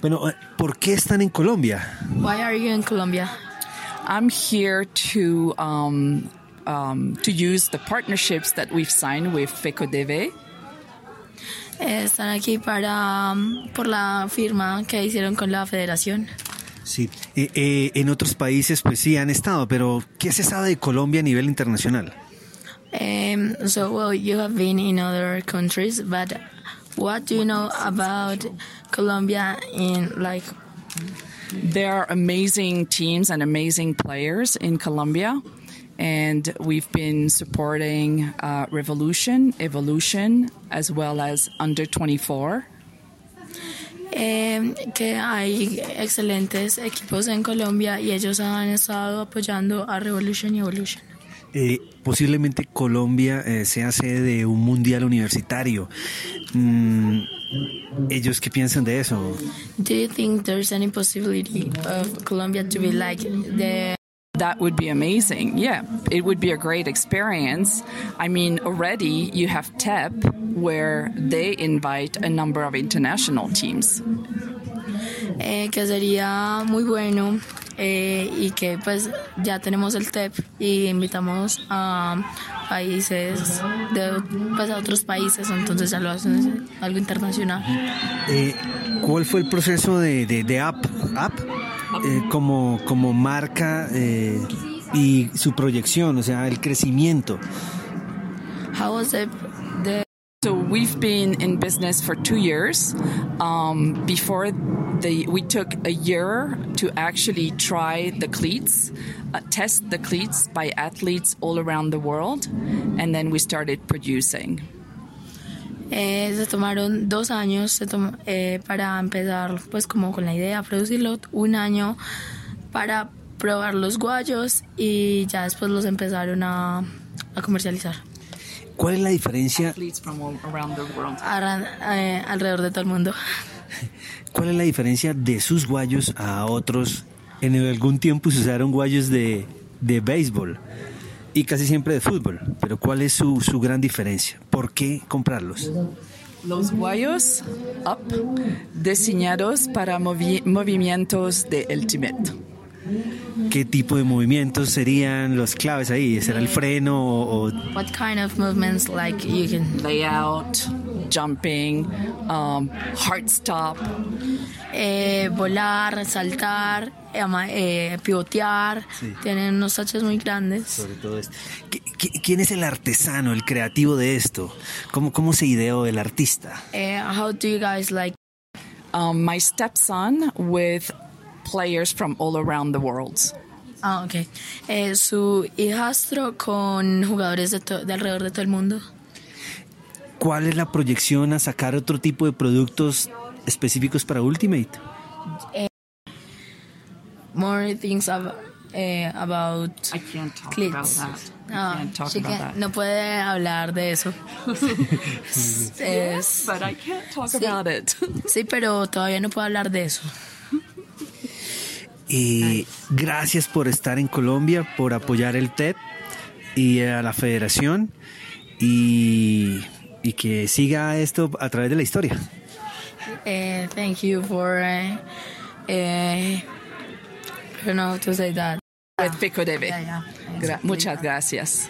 Bueno, eh, ¿por qué están en Colombia? Why are you in Colombia? I'm here to um, um, to use the partnerships that we've signed with FECODEVE. Eh, están aquí para um, por la firma que hicieron con la federación. Sí, eh, eh, en otros países pues sí han estado, pero ¿qué se sabe de Colombia a nivel internacional? Um, so, well, you have been in other countries, but what do you know about Colombia in like There are amazing teams and amazing players in Colombia. And we've been supporting uh, Revolution, Evolution, as well as Under 24. eh, que hay excelentes equipos en Colombia y ellos han estado apoyando a Revolution y Evolution. Eh, posiblemente Colombia eh, sea sede de un mundial universitario. Mm, ¿Ellos qué piensan de eso? Do you think there's any possibility of Colombia to be like the That would be amazing. Yeah, it would be a great experience. I mean, already you have TEP, where they invite a number of international teams. eh, que sería muy bueno eh, y que pues ya tenemos el TEP y invitamos a países de pues a otros países entonces ya lo hacen algo internacional. Eh, ¿Cuál fue el proceso de, de, de App, App eh, como, como marca eh, y su proyección, o sea, el crecimiento? how was it we've been in business for two years. Um, before the, we took a year to actually try the cleats, uh, test the cleats by athletes all around the world, and then we started producing. Eh, se tomaron dos años se tom- eh, para empezar pues como con la idea producirlo, un año para probar los guayos y ya después los empezaron a, a comercializar ¿Cuál es la diferencia, eh, alrededor de todo el mundo. cuál es la diferencia de sus guayos a otros? En algún tiempo se usaron guayos de, de béisbol y casi siempre de fútbol, pero ¿cuál es su, su gran diferencia? ¿Por qué comprarlos? Los guayos up diseñados para movi- movimientos de ultimate. ¿Qué tipo de movimientos serían los claves ahí? ¿Será el freno o, o What kind of movements like you can Layout, jumping, um, heart stop. eh, volar, saltar, eh, eh, pivotear? Sí. Tienen unos taches muy grandes. sobre todo esto. ¿Qui- qui- ¿Quién es el artesano, el creativo de esto? ¿Cómo, cómo se ideó el artista? Eh, how do you guys like Um, my stepson with players from all around the world. Ah, ok. Eh, su hijastro con jugadores de, to- de alrededor de todo el mundo. ¿Cuál es la proyección a sacar otro tipo de productos específicos para Ultimate? More things ab- eh, about I can't talk clits. about that. Ah, can't talk she about can't- that. No puede hablar de eso. Es- But I can't talk Sí. about it. sí, pero todavía no puedo hablar de eso. Y gracias por estar en Colombia, por apoyar el TED y a la federación y, y que siga esto a través de la historia. Eh, thank you for. eh, eh, I don't know how to say that. With Pico Debe. Yeah, yeah. Gra- muchas gracias.